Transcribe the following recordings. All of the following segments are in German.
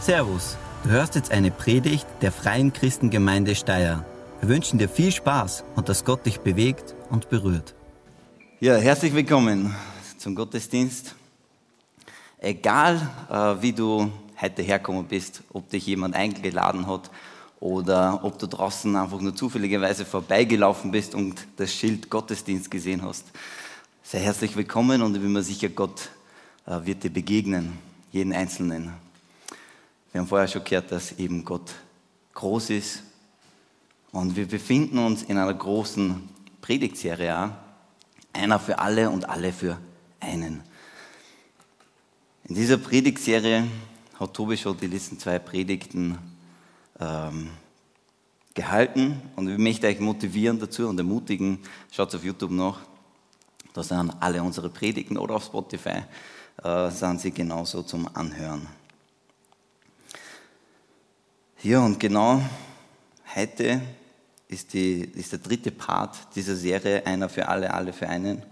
Servus, du hörst jetzt eine Predigt der Freien Christengemeinde Steyr. Wir wünschen dir viel Spaß und dass Gott dich bewegt und berührt. Ja, herzlich willkommen zum Gottesdienst. Egal, äh, wie du heute hergekommen bist, ob dich jemand eingeladen hat oder ob du draußen einfach nur zufälligerweise vorbeigelaufen bist und das Schild Gottesdienst gesehen hast. Sei herzlich willkommen und ich bin mir sicher, Gott äh, wird dir begegnen, jeden Einzelnen. Wir haben vorher schon gehört, dass eben Gott groß ist und wir befinden uns in einer großen Predigtserie, einer für alle und alle für einen. In dieser Predigtserie hat Tobi schon die letzten zwei Predigten ähm, gehalten und ich möchte euch motivieren dazu und ermutigen, schaut auf YouTube nach, da sind alle unsere Predigten oder auf Spotify, äh, sind sie genauso zum Anhören. Ja, und genau heute ist, die, ist der dritte Part dieser Serie, einer für alle, alle für einen.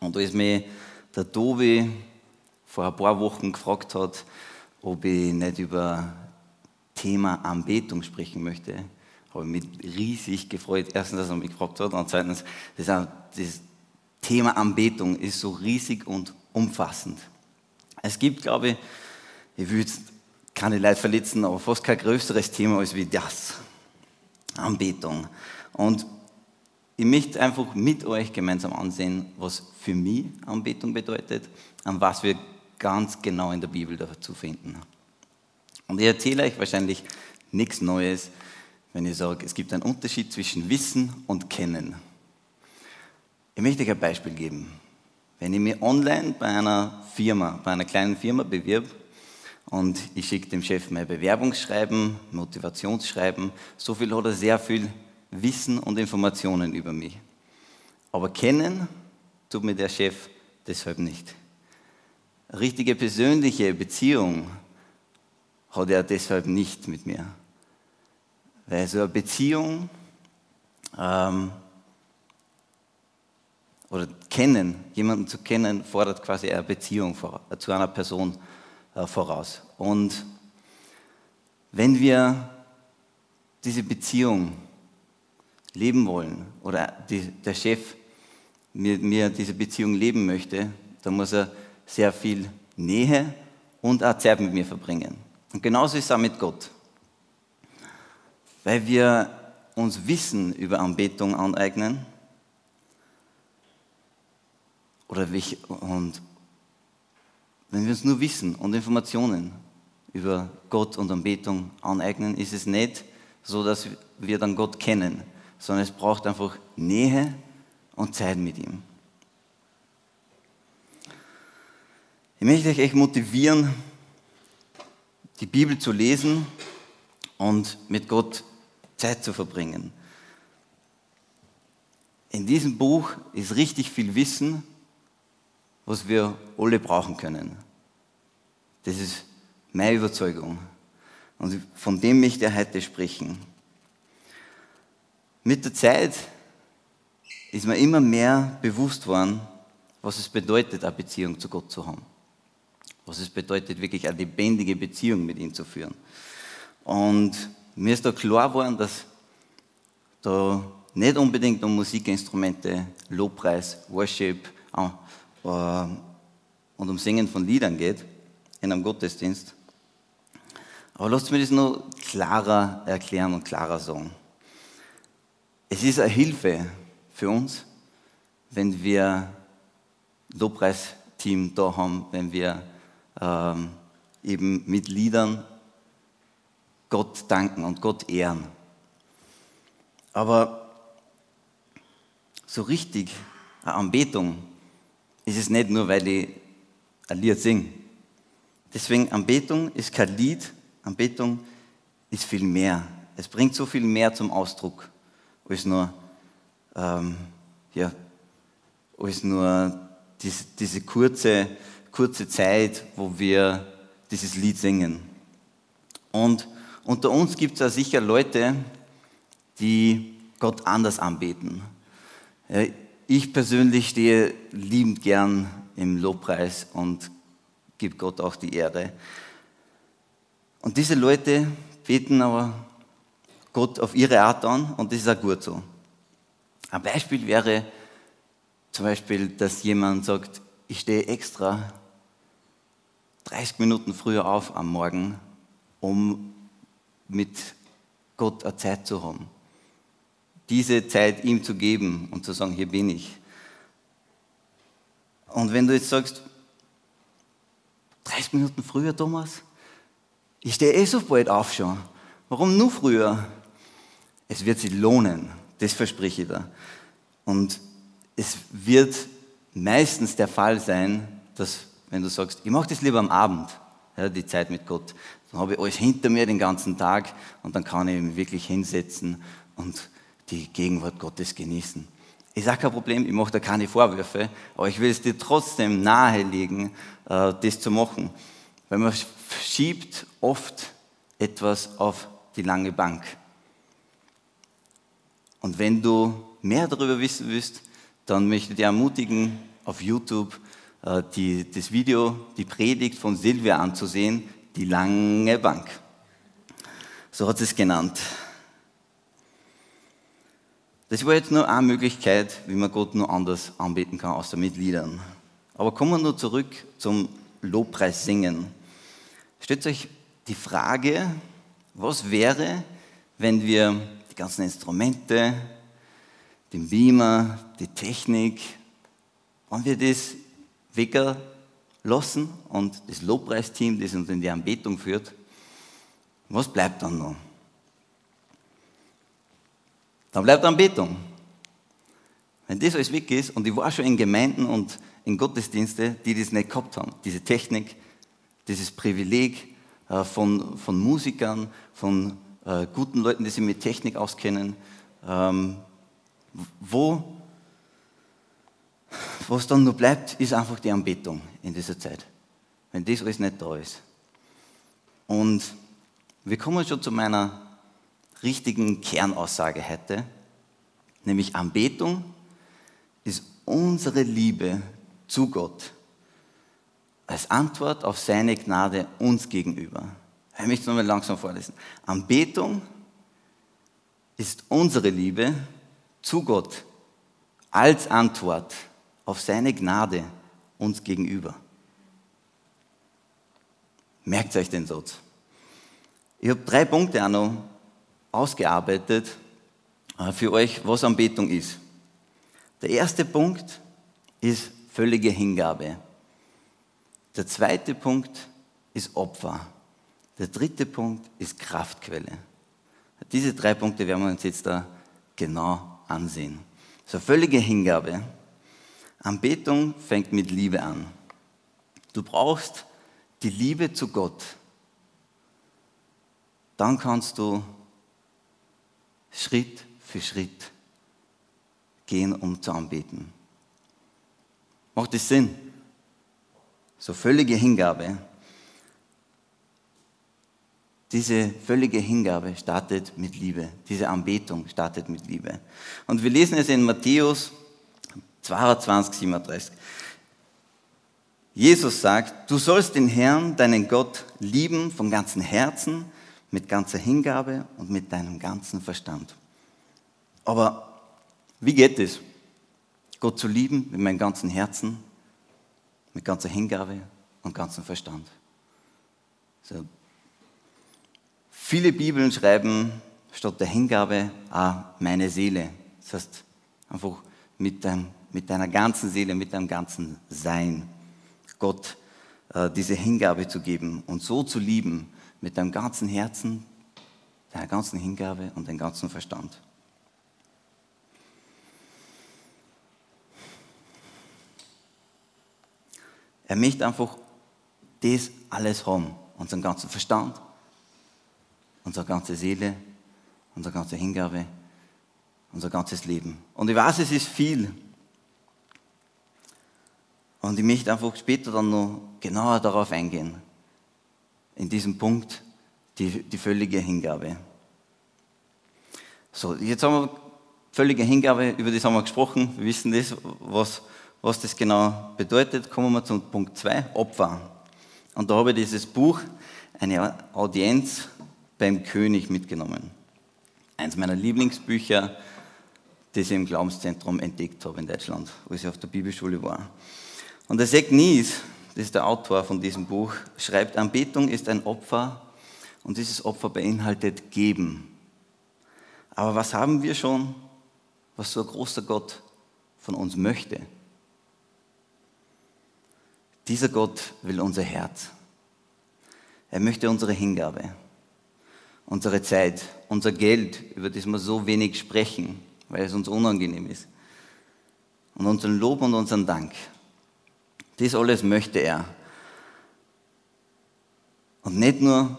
Und da ist mir der Tobi vor ein paar Wochen gefragt hat, ob ich nicht über Thema Anbetung sprechen möchte, habe ich mich riesig gefreut. Erstens, dass er mich gefragt hat und zweitens, das, das Thema Anbetung ist so riesig und umfassend. Es gibt, glaube ich, ich will jetzt keine Leute verletzen, aber fast kein größeres Thema als wie das. Anbetung. Und ich möchte einfach mit euch gemeinsam ansehen, was für mich Anbetung bedeutet und was wir ganz genau in der Bibel dazu finden. Und ich erzähle euch wahrscheinlich nichts Neues, wenn ich sage, es gibt einen Unterschied zwischen Wissen und Kennen. Ich möchte euch ein Beispiel geben. Wenn ich mich online bei einer Firma, bei einer kleinen Firma bewirb und ich schicke dem Chef mein Bewerbungsschreiben, Motivationsschreiben, so viel hat er sehr viel Wissen und Informationen über mich. Aber kennen tut mir der Chef deshalb nicht. richtige persönliche Beziehung hat er deshalb nicht mit mir. Weil so eine Beziehung ähm, oder kennen, jemanden zu kennen, fordert quasi eine Beziehung zu einer Person voraus. Und wenn wir diese Beziehung leben wollen oder die, der Chef mir, mir diese Beziehung leben möchte, dann muss er sehr viel Nähe und auch Zeit mit mir verbringen. Und genauso ist es auch mit Gott. Weil wir uns Wissen über Anbetung aneignen oder welche, und wenn wir uns nur Wissen und Informationen über Gott und Anbetung aneignen, ist es nicht so, dass wir dann Gott kennen, sondern es braucht einfach Nähe und Zeit mit ihm. Ich möchte euch echt motivieren, die Bibel zu lesen und mit Gott Zeit zu verbringen. In diesem Buch ist richtig viel Wissen, was wir alle brauchen können. Das ist meine Überzeugung. Und von dem möchte ich heute sprechen. Mit der Zeit ist mir immer mehr bewusst worden, was es bedeutet, eine Beziehung zu Gott zu haben was es bedeutet, wirklich eine lebendige Beziehung mit ihm zu führen. Und mir ist da klar geworden, dass da nicht unbedingt um Musikinstrumente, Lobpreis, Worship und um Singen von Liedern geht in einem Gottesdienst. Aber lasst mich das noch klarer erklären und klarer sagen. Es ist eine Hilfe für uns, wenn wir Lobpreisteam da haben, wenn wir ähm, eben mit Liedern Gott danken und Gott ehren. Aber so richtig eine Anbetung ist es nicht nur, weil ich ein Lied singe. Deswegen Anbetung ist kein Lied, Anbetung ist viel mehr. Es bringt so viel mehr zum Ausdruck, als nur, ähm, ja, als nur diese, diese kurze kurze Zeit, wo wir dieses Lied singen. Und unter uns gibt es ja sicher Leute, die Gott anders anbeten. Ich persönlich stehe liebend gern im Lobpreis und gebe Gott auch die Ehre. Und diese Leute beten aber Gott auf ihre Art an und das ist auch gut so. Ein Beispiel wäre zum Beispiel, dass jemand sagt, ich stehe extra 30 Minuten früher auf am Morgen, um mit Gott eine Zeit zu haben. Diese Zeit ihm zu geben und zu sagen, hier bin ich. Und wenn du jetzt sagst, 30 Minuten früher, Thomas, ich stehe eh so bald auf schon. Warum nur früher? Es wird sich lohnen, das verspreche ich dir. Und es wird meistens der Fall sein, dass, wenn du sagst, ich mache das lieber am Abend, ja, die Zeit mit Gott, dann habe ich alles hinter mir den ganzen Tag und dann kann ich mich wirklich hinsetzen und die Gegenwart Gottes genießen. Ich sage kein Problem, ich mache da keine Vorwürfe, aber ich will es dir trotzdem nahelegen, äh, das zu machen. Weil man schiebt oft etwas auf die lange Bank. Und wenn du mehr darüber wissen willst, dann möchte ich dich ermutigen, auf YouTube äh, die, das Video, die Predigt von Silvia anzusehen, die lange Bank. So hat sie es genannt. Das war jetzt nur eine Möglichkeit, wie man Gott nur anders anbeten kann, außer mit Liedern. Aber kommen wir nur zurück zum Lobpreis singen. Stellt euch die Frage, was wäre, wenn wir die ganzen Instrumente, den Beamer, die Technik, wenn wir das weglassen und das Lobpreisteam, das uns in die Anbetung führt, was bleibt dann noch? Dann bleibt Anbetung. Wenn das alles weg ist, und ich war schon in Gemeinden und in Gottesdienste, die das nicht gehabt haben, diese Technik, dieses Privileg äh, von, von Musikern, von äh, guten Leuten, die sich mit Technik auskennen, ähm, wo was dann noch bleibt, ist einfach die Anbetung in dieser Zeit. Wenn das alles nicht da ist. Und wir kommen schon zu meiner richtigen Kernaussage heute, nämlich Anbetung ist unsere Liebe zu Gott als Antwort auf seine Gnade uns gegenüber. Ich möchte es nochmal langsam vorlesen. Anbetung ist unsere Liebe zu Gott als Antwort auf seine Gnade uns gegenüber. Merkt euch den Satz. Ich habe drei Punkte auch noch ausgearbeitet äh, für euch, was Anbetung ist. Der erste Punkt ist völlige Hingabe. Der zweite Punkt ist Opfer. Der dritte Punkt ist Kraftquelle. Diese drei Punkte werden wir uns jetzt da genau ansehen. So völlige Anbetung. Anbetung fängt mit Liebe an. Du brauchst die Liebe zu Gott. Dann kannst du Schritt für Schritt gehen, um zu anbeten. Macht das Sinn? So völlige Hingabe. Diese völlige Hingabe startet mit Liebe. Diese Anbetung startet mit Liebe. Und wir lesen es in Matthäus 22, 37. Jesus sagt, du sollst den Herrn, deinen Gott, lieben von ganzem Herzen, mit ganzer Hingabe und mit deinem ganzen Verstand. Aber wie geht es? Gott zu lieben mit meinem ganzen Herzen, mit ganzer Hingabe und ganzem Verstand. So. Viele Bibeln schreiben statt der Hingabe auch meine Seele. Das heißt, einfach mit, dein, mit deiner ganzen Seele, mit deinem ganzen Sein Gott äh, diese Hingabe zu geben und so zu lieben mit deinem ganzen Herzen, deiner ganzen Hingabe und deinem ganzen Verstand. Er möchte einfach das alles haben. Unseren ganzen Verstand, unsere ganze Seele, unsere ganze Hingabe, unser ganzes Leben. Und ich weiß, es ist viel. Und ich möchte einfach später dann noch genauer darauf eingehen. In diesem Punkt, die, die völlige Hingabe. So, jetzt haben wir völlige Hingabe, über das haben wir gesprochen. Wir wissen das, was was das genau bedeutet, kommen wir zum Punkt 2, Opfer. Und da habe ich dieses Buch, eine Audienz beim König mitgenommen. Eins meiner Lieblingsbücher, das ich im Glaubenszentrum entdeckt habe in Deutschland, wo ich auf der Bibelschule war. Und der Zach Nies, das ist der Autor von diesem Buch, schreibt, Anbetung ist ein Opfer und dieses Opfer beinhaltet Geben. Aber was haben wir schon, was so ein großer Gott von uns möchte? Dieser Gott will unser Herz. Er möchte unsere Hingabe, unsere Zeit, unser Geld, über das wir so wenig sprechen, weil es uns unangenehm ist. Und unseren Lob und unseren Dank. Das alles möchte er. Und nicht nur,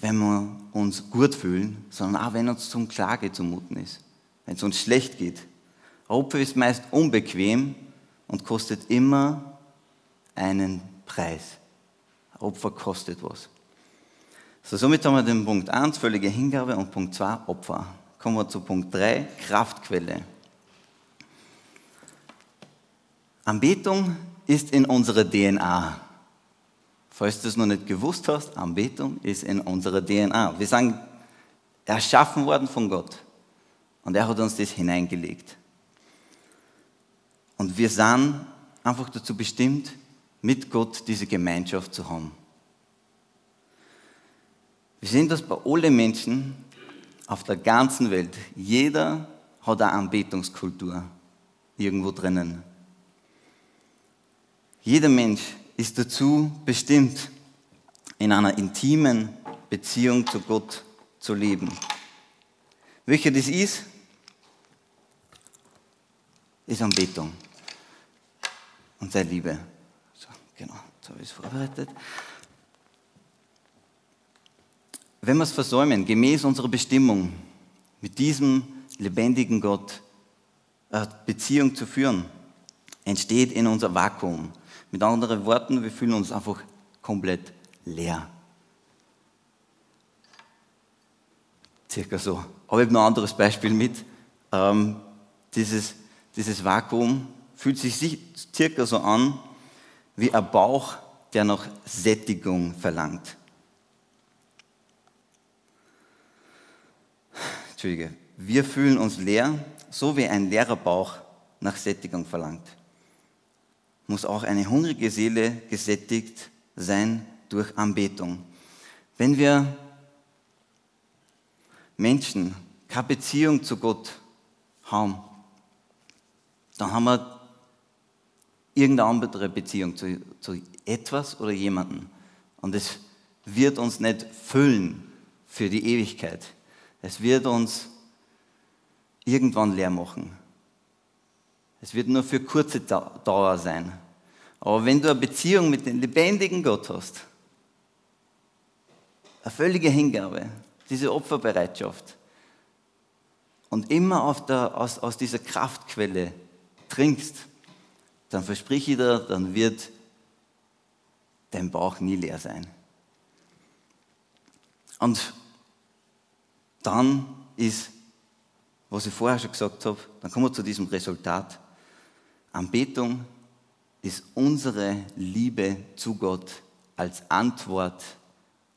wenn wir uns gut fühlen, sondern auch, wenn uns zum Klage zumuten ist, wenn es uns schlecht geht. Opfer ist meist unbequem und kostet immer einen Preis. Opfer kostet was. So, somit haben wir den Punkt 1, völlige Hingabe, und Punkt 2, Opfer. Kommen wir zu Punkt 3, Kraftquelle. Anbetung ist in unserer DNA. Falls du es noch nicht gewusst hast, Anbetung ist in unserer DNA. Wir sind erschaffen worden von Gott. Und er hat uns das hineingelegt. Und wir sind einfach dazu bestimmt, mit Gott diese Gemeinschaft zu haben. Wir sehen das bei allen Menschen auf der ganzen Welt. Jeder hat eine Anbetungskultur irgendwo drinnen. Jeder Mensch ist dazu bestimmt, in einer intimen Beziehung zu Gott zu leben. Welcher das ist, ist Anbetung und seine Liebe. Genau, jetzt habe ich es vorbereitet. Wenn wir es versäumen, gemäß unserer Bestimmung, mit diesem lebendigen Gott eine Beziehung zu führen, entsteht in unser Vakuum. Mit anderen Worten, wir fühlen uns einfach komplett leer. Circa so. Aber ich habe noch ein anderes Beispiel mit. Ähm, dieses, dieses Vakuum fühlt sich circa so an, wie ein Bauch, der nach Sättigung verlangt. Entschuldige. Wir fühlen uns leer, so wie ein leerer Bauch nach Sättigung verlangt. Muss auch eine hungrige Seele gesättigt sein durch Anbetung. Wenn wir Menschen keine Beziehung zu Gott haben, dann haben wir irgendeine andere Beziehung zu, zu etwas oder jemandem. Und es wird uns nicht füllen für die Ewigkeit. Es wird uns irgendwann leer machen. Es wird nur für kurze Dauer sein. Aber wenn du eine Beziehung mit dem lebendigen Gott hast, eine völlige Hingabe, diese Opferbereitschaft und immer der, aus, aus dieser Kraftquelle trinkst, dann versprich ich dir, dann wird dein Bauch nie leer sein. Und dann ist, was ich vorher schon gesagt habe, dann kommen wir zu diesem Resultat. Anbetung ist unsere Liebe zu Gott als Antwort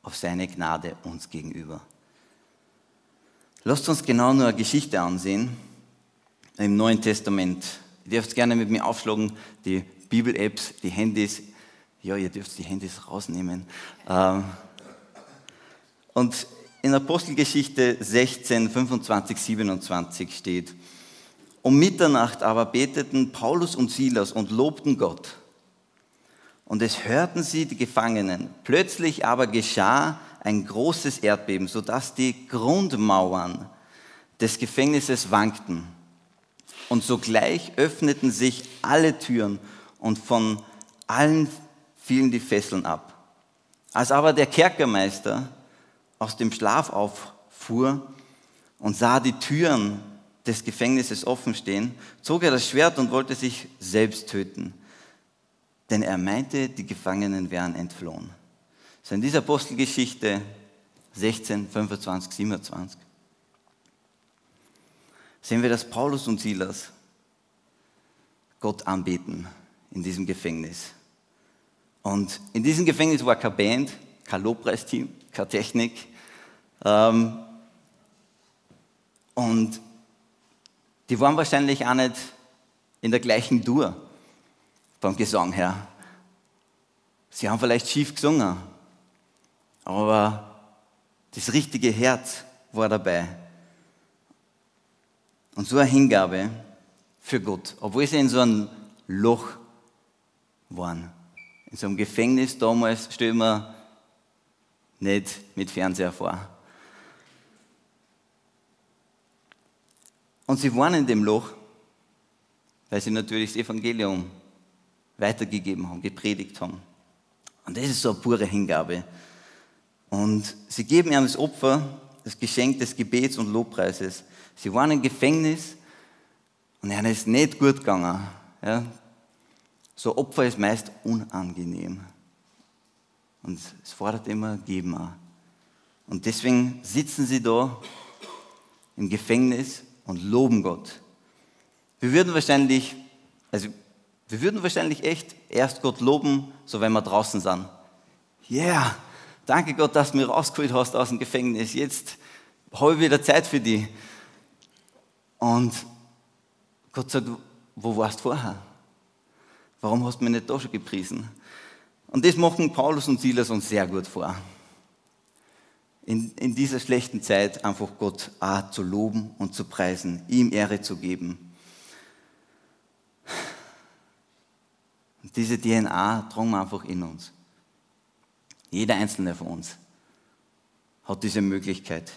auf seine Gnade uns gegenüber. Lasst uns genau nur eine Geschichte ansehen im Neuen Testament. Ihr dürft gerne mit mir aufschlagen, die Bibel-Apps, die Handys. Ja, ihr dürft die Handys rausnehmen. Ähm, und in Apostelgeschichte 16, 25, 27 steht, um Mitternacht aber beteten Paulus und Silas und lobten Gott. Und es hörten sie die Gefangenen. Plötzlich aber geschah ein großes Erdbeben, sodass die Grundmauern des Gefängnisses wankten. Und sogleich öffneten sich alle Türen und von allen fielen die Fesseln ab. Als aber der Kerkermeister aus dem Schlaf auffuhr und sah die Türen des Gefängnisses offen stehen, zog er das Schwert und wollte sich selbst töten. Denn er meinte, die Gefangenen wären entflohen. So in dieser Apostelgeschichte 16, 25, 27 sehen wir, dass Paulus und Silas Gott anbeten in diesem Gefängnis. Und in diesem Gefängnis war keine Band, kein Lobpreisteam, keine Technik. Ähm, und die waren wahrscheinlich auch nicht in der gleichen Tour beim Gesang her. Sie haben vielleicht schief gesungen, aber das richtige Herz war dabei. Und so eine Hingabe für Gott, obwohl sie in so einem Loch waren. In so einem Gefängnis damals stellen wir nicht mit Fernseher vor. Und sie waren in dem Loch, weil sie natürlich das Evangelium weitergegeben haben, gepredigt haben. Und das ist so eine pure Hingabe. Und sie geben ihm das Opfer, das Geschenk des Gebets und Lobpreises. Sie waren im Gefängnis und ihnen ist nicht gut gegangen. Ja. So Opfer ist meist unangenehm. Und es fordert immer Geben auch. Und deswegen sitzen sie da im Gefängnis und loben Gott. Wir würden wahrscheinlich, also wir würden wahrscheinlich echt erst Gott loben, so wenn wir draußen sind. Yeah, danke Gott, dass du mich rausgeholt hast aus dem Gefängnis. Jetzt habe ich wieder Zeit für dich. Und Gott sagt, wo warst du vorher? Warum hast du mich nicht da schon gepriesen? Und das machen Paulus und Silas uns sehr gut vor. In, in dieser schlechten Zeit einfach Gott auch zu loben und zu preisen, ihm Ehre zu geben. Und diese DNA wir einfach in uns. Jeder einzelne von uns hat diese Möglichkeit.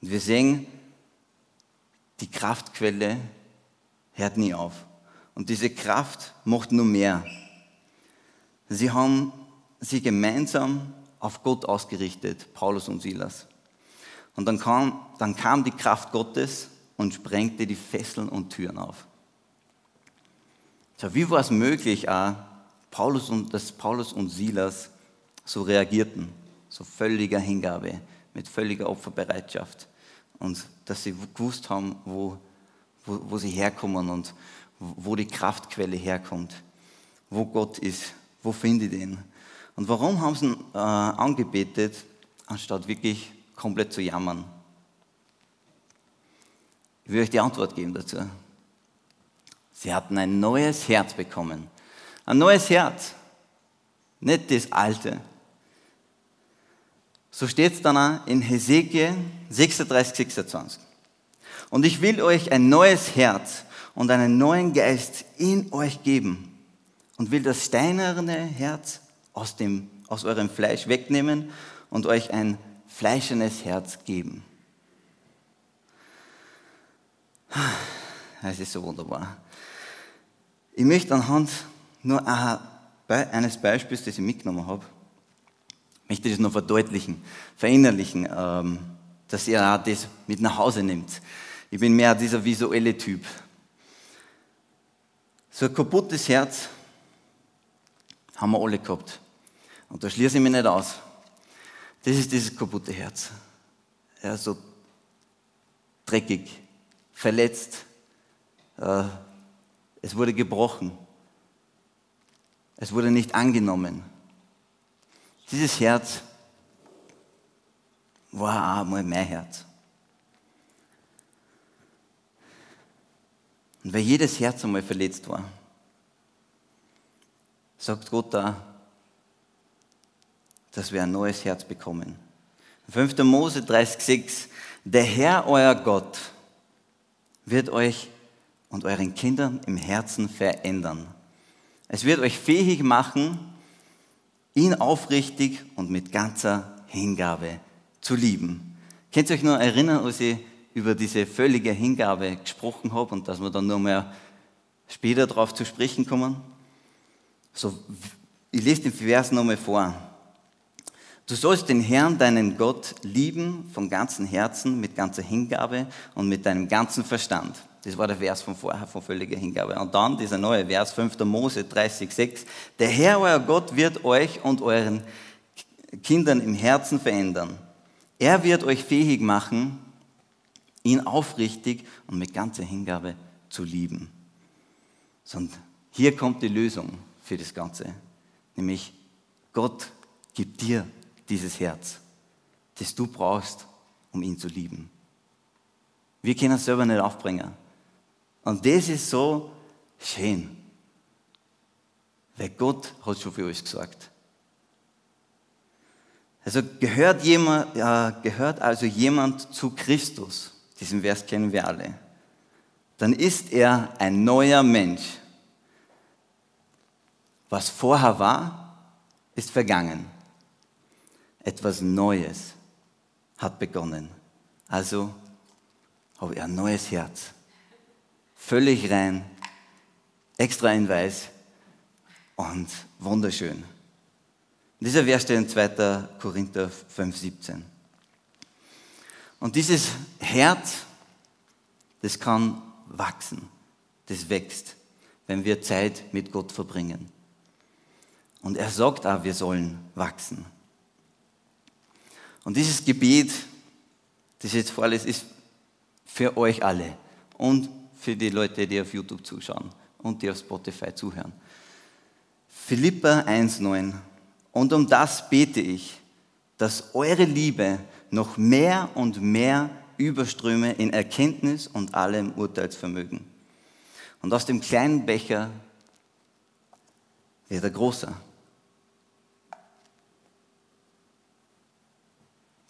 Und wir sehen, die Kraftquelle hört nie auf. Und diese Kraft macht nur mehr. Sie haben sich gemeinsam auf Gott ausgerichtet, Paulus und Silas. Und dann kam, dann kam die Kraft Gottes und sprengte die Fesseln und Türen auf. Wie war es möglich, und, dass Paulus und Silas so reagierten, so völliger Hingabe, mit völliger Opferbereitschaft und dass sie gewusst haben, wo, wo, wo sie herkommen und wo die Kraftquelle herkommt, wo Gott ist, wo finde ich den. Und warum haben sie ihn äh, angebetet, anstatt wirklich komplett zu jammern? Ich will euch die Antwort geben dazu. Sie hatten ein neues Herz bekommen. Ein neues Herz, nicht das alte. So steht es dann auch in Hesekiel 36, 26. Und ich will euch ein neues Herz und einen neuen Geist in euch geben und will das steinerne Herz aus, dem, aus eurem Fleisch wegnehmen und euch ein fleischendes Herz geben. Es ist so wunderbar. Ich möchte anhand nur eines Beispiels, das ich mitgenommen habe, möchte das noch verdeutlichen, verinnerlichen, ähm, dass ihr auch das mit nach Hause nimmt. Ich bin mehr dieser visuelle Typ. So ein kaputtes Herz haben wir alle gehabt. Und da schließe ich mich nicht aus. Das ist dieses kaputte Herz. Ja, so dreckig, verletzt. Äh, es wurde gebrochen. Es wurde nicht angenommen. Dieses Herz war einmal mein Herz. Und weil jedes Herz einmal verletzt war, sagt Gott da, dass wir ein neues Herz bekommen. 5. Mose 30,6 Der Herr, euer Gott, wird euch und euren Kindern im Herzen verändern. Es wird euch fähig machen, ihn aufrichtig und mit ganzer Hingabe zu lieben. Könnt ihr euch noch erinnern, als ich über diese völlige Hingabe gesprochen habe und dass wir dann nur mehr später darauf zu sprechen kommen? So, ich lese den Vers nochmal vor. Du sollst den Herrn, deinen Gott, lieben von ganzem Herzen, mit ganzer Hingabe und mit deinem ganzen Verstand. Das war der Vers von vorher, von völliger Hingabe. Und dann dieser neue Vers, 5. Mose 30,6. Der Herr, euer Gott, wird euch und euren Kindern im Herzen verändern. Er wird euch fähig machen, ihn aufrichtig und mit ganzer Hingabe zu lieben. Und hier kommt die Lösung für das Ganze. Nämlich Gott gibt dir dieses Herz, das du brauchst, um ihn zu lieben. Wir können es selber nicht aufbringen. Und das ist so schön. Weil Gott hat schon für uns gesagt. Also gehört, jemand, ja, gehört also jemand zu Christus, diesen Vers kennen wir alle, dann ist er ein neuer Mensch. Was vorher war, ist vergangen. Etwas Neues hat begonnen. Also habe ich ein neues Herz. Völlig rein, extra in weiß und wunderschön. Dieser Vers steht in 2. Korinther 5,17. Und dieses Herz, das kann wachsen, das wächst, wenn wir Zeit mit Gott verbringen. Und er sagt auch, wir sollen wachsen. Und dieses Gebet, das jetzt vorlese, ist für euch alle und für die Leute, die auf YouTube zuschauen und die auf Spotify zuhören. Philippa 1,9 und um das bete ich, dass eure Liebe noch mehr und mehr überströme in Erkenntnis und allem Urteilsvermögen. Und aus dem kleinen Becher wird er großer.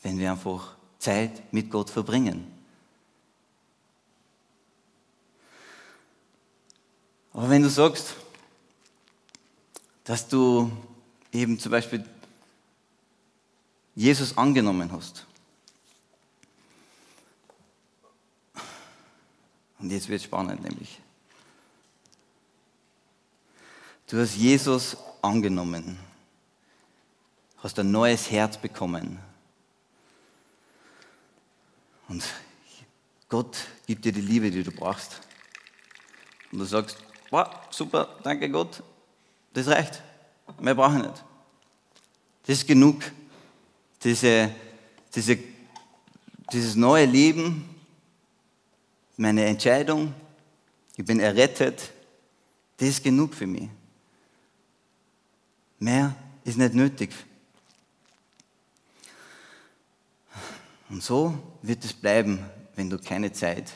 Wenn wir einfach Zeit mit Gott verbringen. Aber wenn du sagst, dass du eben zum Beispiel Jesus angenommen hast. Und jetzt wird es spannend, nämlich. Du hast Jesus angenommen, hast ein neues Herz bekommen. Und Gott gibt dir die Liebe, die du brauchst. Und du sagst, wow, super, danke Gott, das reicht. Mehr brauche ich nicht. Das ist genug. Diese, diese, dieses neue Leben, meine Entscheidung, ich bin errettet, das ist genug für mich. Mehr ist nicht nötig. Und so wird es bleiben, wenn du keine Zeit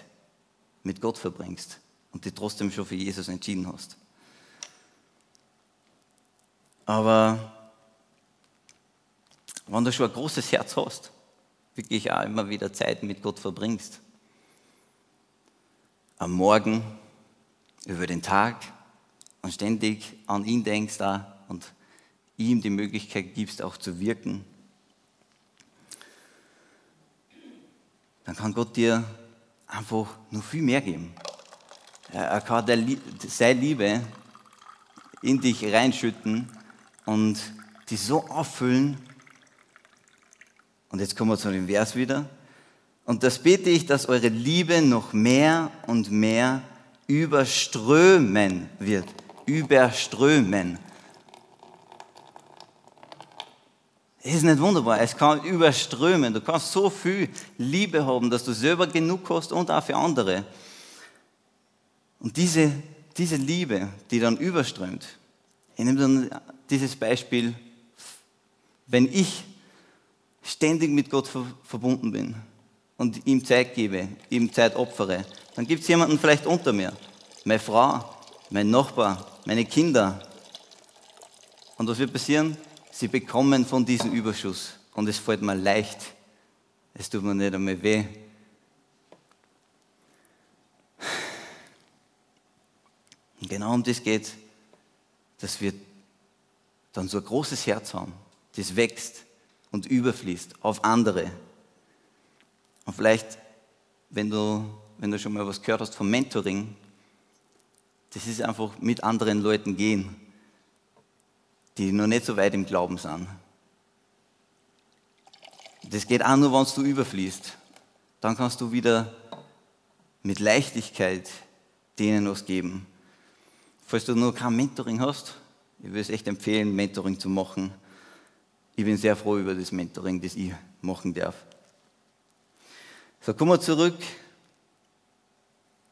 mit Gott verbringst und dich trotzdem schon für Jesus entschieden hast. Aber wenn du schon ein großes Herz hast, wirklich auch immer wieder Zeit mit Gott verbringst, am Morgen, über den Tag und ständig an ihn denkst und ihm die Möglichkeit gibst, auch zu wirken, dann kann Gott dir einfach noch viel mehr geben. Er kann seine Liebe in dich reinschütten und die so auffüllen. Und jetzt kommen wir zu dem Vers wieder. Und das bete ich, dass eure Liebe noch mehr und mehr überströmen wird. Überströmen. Es ist nicht wunderbar, es kann überströmen. Du kannst so viel Liebe haben, dass du selber genug hast und auch für andere. Und diese, diese Liebe, die dann überströmt, ich nehme dann dieses Beispiel, wenn ich ständig mit Gott verbunden bin und ihm Zeit gebe, ihm Zeit opfere, dann gibt es jemanden vielleicht unter mir, meine Frau, mein Nachbar, meine Kinder. Und was wird passieren? Sie bekommen von diesem Überschuss und es fällt mir leicht. Es tut mir nicht einmal weh. Und genau um das geht dass wir dann so ein großes Herz haben, das wächst und überfließt auf andere. Und vielleicht, wenn du, wenn du schon mal was gehört hast vom Mentoring, das ist einfach mit anderen Leuten gehen, die noch nicht so weit im Glauben sind. Das geht auch nur, wenn du überfließt. Dann kannst du wieder mit Leichtigkeit denen was geben. Falls du noch kein Mentoring hast, ich würde es echt empfehlen, Mentoring zu machen. Ich bin sehr froh über das Mentoring, das ich machen darf. So, kommen wir zurück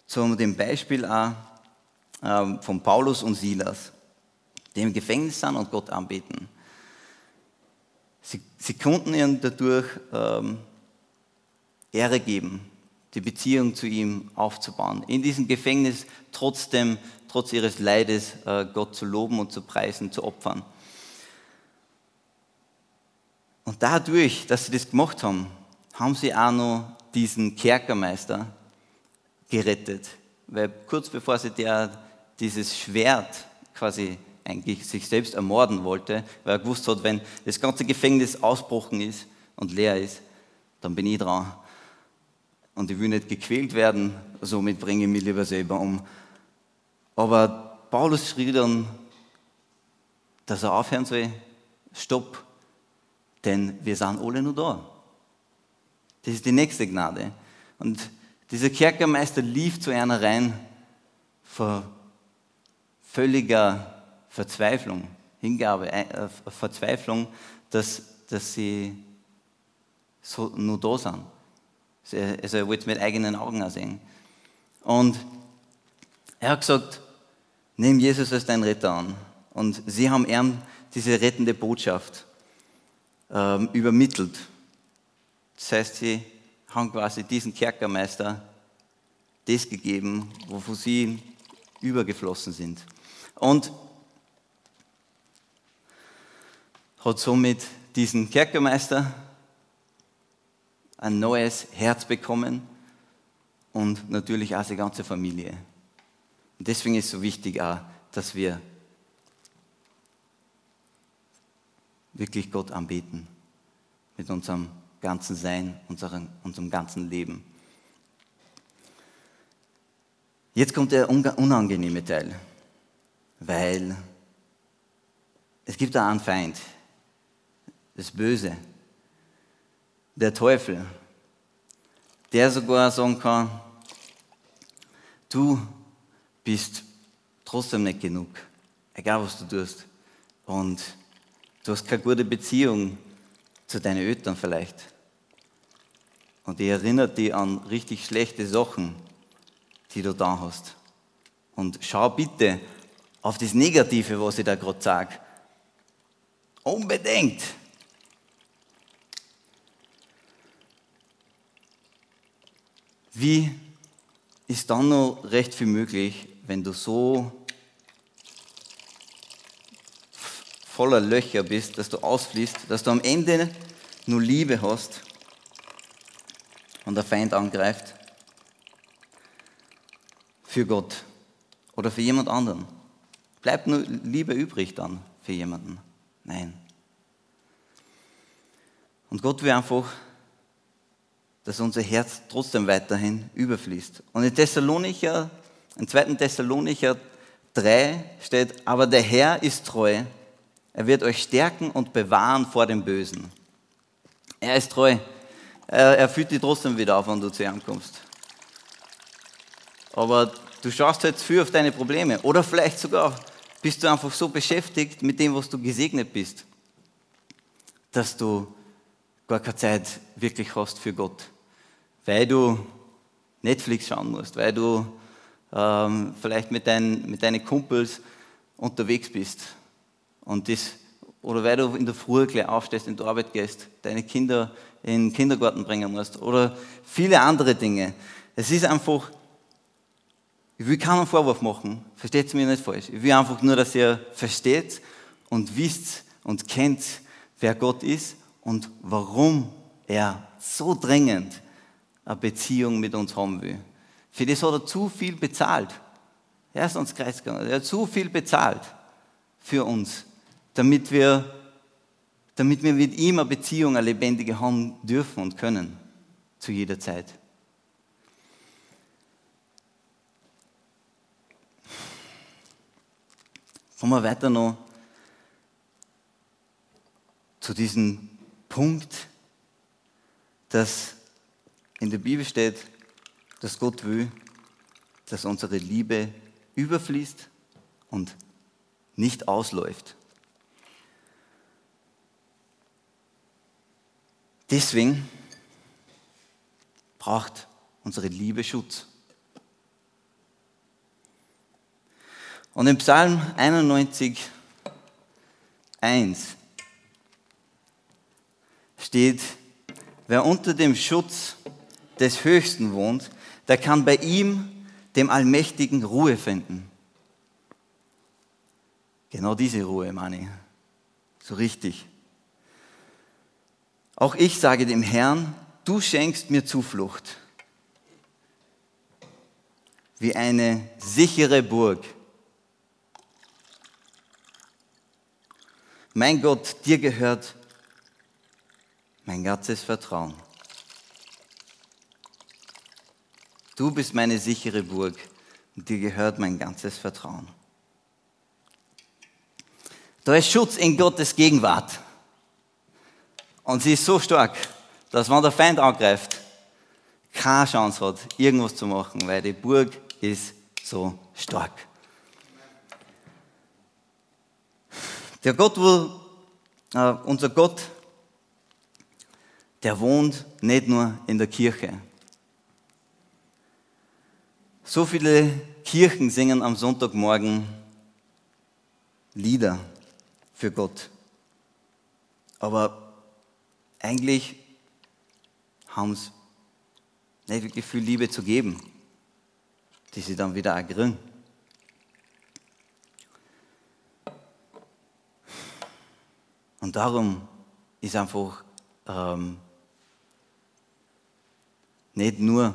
zu dem Beispiel auch, ähm, von Paulus und Silas. Die im Gefängnis sind und Gott anbeten. Sie, sie konnten ihm dadurch ähm, Ehre geben, die Beziehung zu ihm aufzubauen. In diesem Gefängnis trotzdem, trotz ihres Leides, äh, Gott zu loben und zu preisen, zu opfern. Und dadurch, dass sie das gemacht haben, haben sie auch noch diesen Kerkermeister gerettet. Weil kurz bevor sie der, dieses Schwert quasi eigentlich sich selbst ermorden wollte, weil er gewusst hat, wenn das ganze Gefängnis ausbrochen ist und leer ist, dann bin ich dran. Und ich will nicht gequält werden, somit bringe ich mich lieber selber um. Aber Paulus schrie dann, dass er aufhören soll, stopp, denn wir sind alle nur da. Das ist die nächste Gnade. Und dieser Kerkermeister lief zu einer rein vor völliger Verzweiflung, Hingabe, äh, Verzweiflung, dass, dass sie so nur da sind. Also er wollte es mit eigenen Augen sehen. Und er hat gesagt, nimm Jesus als dein Retter an. Und sie haben ihm diese rettende Botschaft ähm, übermittelt. Das heißt, sie haben quasi diesen Kerkermeister das gegeben, wovon sie übergeflossen sind. Und hat somit diesen Kerkermeister ein neues Herz bekommen und natürlich auch seine ganze Familie. Und deswegen ist es so wichtig auch, dass wir wirklich Gott anbeten mit unserem ganzen Sein, unserem, unserem ganzen Leben. Jetzt kommt der unangenehme Teil, weil es gibt da einen Feind, das Böse, der Teufel, der sogar sagen kann, du bist trotzdem nicht genug, egal was du tust. Und du hast keine gute Beziehung zu deinen Eltern vielleicht. Und die erinnert dich an richtig schlechte Sachen, die du da hast. Und schau bitte auf das Negative, was ich da gerade sage. Unbedingt. Wie ist dann noch recht viel möglich, wenn du so voller Löcher bist, dass du ausfließt, dass du am Ende nur Liebe hast und der Feind angreift für Gott oder für jemand anderen. Bleibt nur Liebe übrig dann für jemanden? Nein. Und Gott will einfach dass unser Herz trotzdem weiterhin überfließt. Und in Thessalonicher, im 2. Thessalonicher 3 steht, aber der Herr ist treu, er wird euch stärken und bewahren vor dem Bösen. Er ist treu. Er, er führt dich trotzdem wieder auf, wenn du zu ihm kommst. Aber du schaust jetzt viel auf deine Probleme. Oder vielleicht sogar bist du einfach so beschäftigt mit dem, was du gesegnet bist, dass du gar keine Zeit wirklich hast für Gott weil du Netflix schauen musst, weil du ähm, vielleicht mit, dein, mit deinen Kumpels unterwegs bist und das, oder weil du in der Früh gleich aufstehst, in die Arbeit gehst, deine Kinder in den Kindergarten bringen musst oder viele andere Dinge. Es ist einfach, ich will keinen Vorwurf machen, versteht es mir nicht falsch. Ich will einfach nur, dass ihr versteht und wisst und kennt, wer Gott ist und warum er so dringend eine Beziehung mit uns haben will. Für das hat er zu viel bezahlt. Er ist uns Kreis gegangen. Er hat zu viel bezahlt für uns, damit wir, damit wir mit ihm eine Beziehung, eine lebendige haben dürfen und können. Zu jeder Zeit. Kommen wir weiter noch zu diesem Punkt, dass in der Bibel steht, dass Gott will, dass unsere Liebe überfließt und nicht ausläuft. Deswegen braucht unsere Liebe Schutz. Und im Psalm 91, 1 steht, wer unter dem Schutz des Höchsten wohnt, der kann bei ihm, dem Allmächtigen, Ruhe finden. Genau diese Ruhe, meine. So richtig. Auch ich sage dem Herrn, du schenkst mir Zuflucht. Wie eine sichere Burg. Mein Gott, dir gehört mein ganzes Vertrauen. Du bist meine sichere Burg und dir gehört mein ganzes Vertrauen. Da ist Schutz in Gottes Gegenwart. Und sie ist so stark, dass wenn der Feind angreift, keine Chance hat, irgendwas zu machen, weil die Burg ist so stark. Der Gott, wo, äh, unser Gott, der wohnt nicht nur in der Kirche. So viele Kirchen singen am Sonntagmorgen Lieder für Gott. Aber eigentlich haben sie nicht wirklich viel Liebe zu geben, die sie dann wieder ergringen. Und darum ist einfach ähm, nicht nur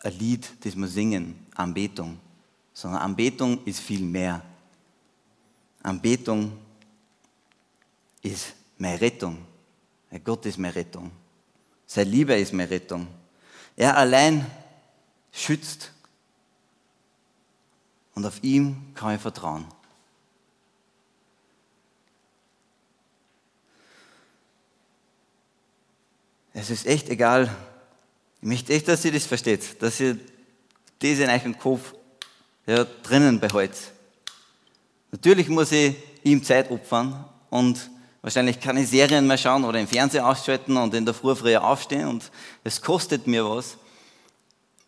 ein Lied, das wir singen, Anbetung, sondern Anbetung ist viel mehr. Anbetung ist meine Rettung. Gott ist meine Rettung. Seine Liebe ist meine Rettung. Er allein schützt und auf ihm kann ich vertrauen. Es ist echt egal. Ich möchte echt, dass ihr das versteht, dass ihr das in euren Kopf ja, drinnen behaltet. Natürlich muss ich ihm Zeit opfern und wahrscheinlich keine Serien mehr schauen oder im Fernsehen ausschalten und in der Früh früher aufstehen und es kostet mir was.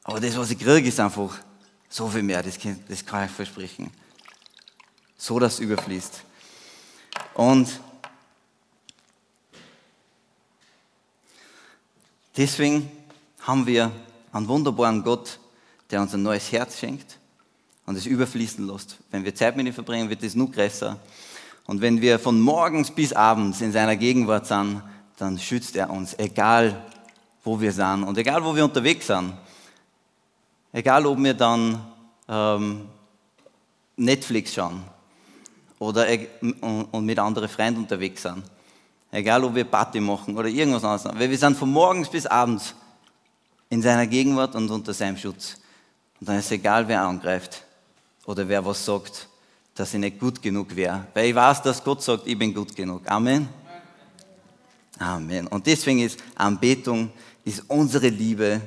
Aber das, was ich kriege, ist einfach so viel mehr, das kann, das kann ich versprechen. So, dass es überfließt. Und deswegen haben wir einen wunderbaren Gott, der uns ein neues Herz schenkt und es überfließen lässt. Wenn wir Zeit mit ihm verbringen, wird es nur größer. Und wenn wir von morgens bis abends in seiner Gegenwart sind, dann schützt er uns, egal wo wir sind und egal wo wir unterwegs sind. Egal ob wir dann ähm, Netflix schauen oder e- und mit anderen Freunden unterwegs sind. Egal ob wir Party machen oder irgendwas anderes. Weil wir sind von morgens bis abends in seiner Gegenwart und unter seinem Schutz. Und dann ist es egal, wer angreift oder wer was sagt, dass ich nicht gut genug wäre. Weil ich weiß, dass Gott sagt, ich bin gut genug. Amen. Amen. Und deswegen ist Anbetung ist unsere Liebe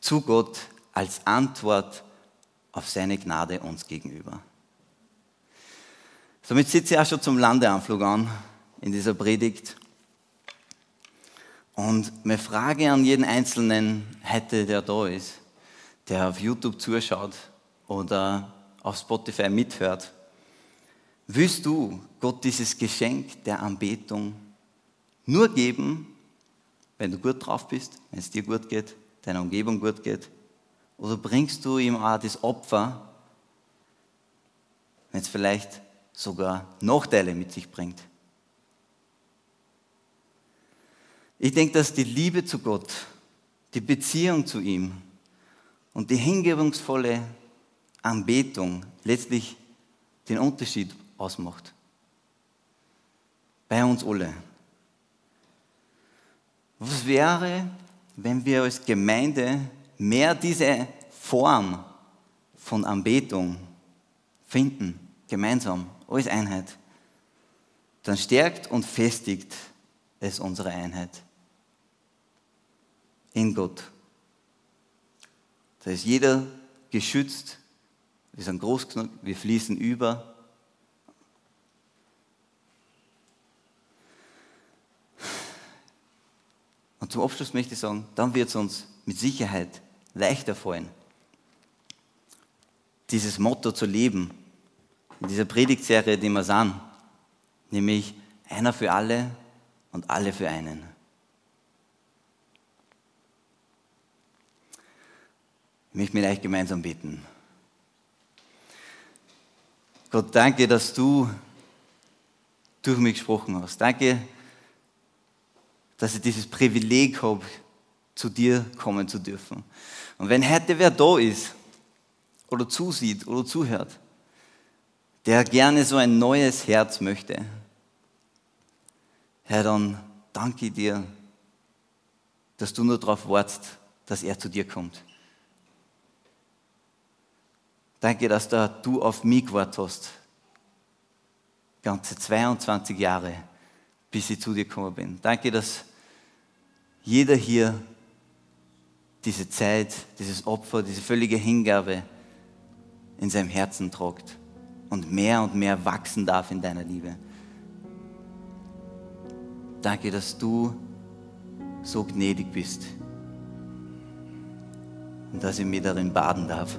zu Gott als Antwort auf seine Gnade uns gegenüber. Somit sitze ich auch schon zum Landeanflug an in dieser Predigt. Und meine Frage an jeden Einzelnen hätte, der da ist, der auf YouTube zuschaut oder auf Spotify mithört, willst du Gott dieses Geschenk der Anbetung nur geben, wenn du gut drauf bist, wenn es dir gut geht, deiner Umgebung gut geht? Oder bringst du ihm auch das Opfer, wenn es vielleicht sogar Nachteile mit sich bringt? Ich denke, dass die Liebe zu Gott, die Beziehung zu ihm und die hingebungsvolle Anbetung letztlich den Unterschied ausmacht. Bei uns alle. Was wäre, wenn wir als Gemeinde mehr diese Form von Anbetung finden, gemeinsam, als Einheit? Dann stärkt und festigt es unsere Einheit in Gott. Da ist jeder geschützt wir sind groß genug, wir fließen über. Und zum Abschluss möchte ich sagen, dann wird es uns mit Sicherheit leichter fallen, dieses Motto zu leben. in dieser Predigtserie, die wir sind, nämlich einer für alle und alle für einen. Ich möchte mit euch gemeinsam beten. Gott, danke, dass du durch mich gesprochen hast. Danke, dass ich dieses Privileg habe, zu dir kommen zu dürfen. Und wenn heute wer da ist oder zusieht oder zuhört, der gerne so ein neues Herz möchte, Herr, dann danke dir, dass du nur darauf wartest, dass er zu dir kommt. Danke, dass da du auf mich gewartet hast. Ganze 22 Jahre, bis ich zu dir gekommen bin. Danke, dass jeder hier diese Zeit, dieses Opfer, diese völlige Hingabe in seinem Herzen tragt und mehr und mehr wachsen darf in deiner Liebe. Danke, dass du so gnädig bist und dass ich mich darin baden darf.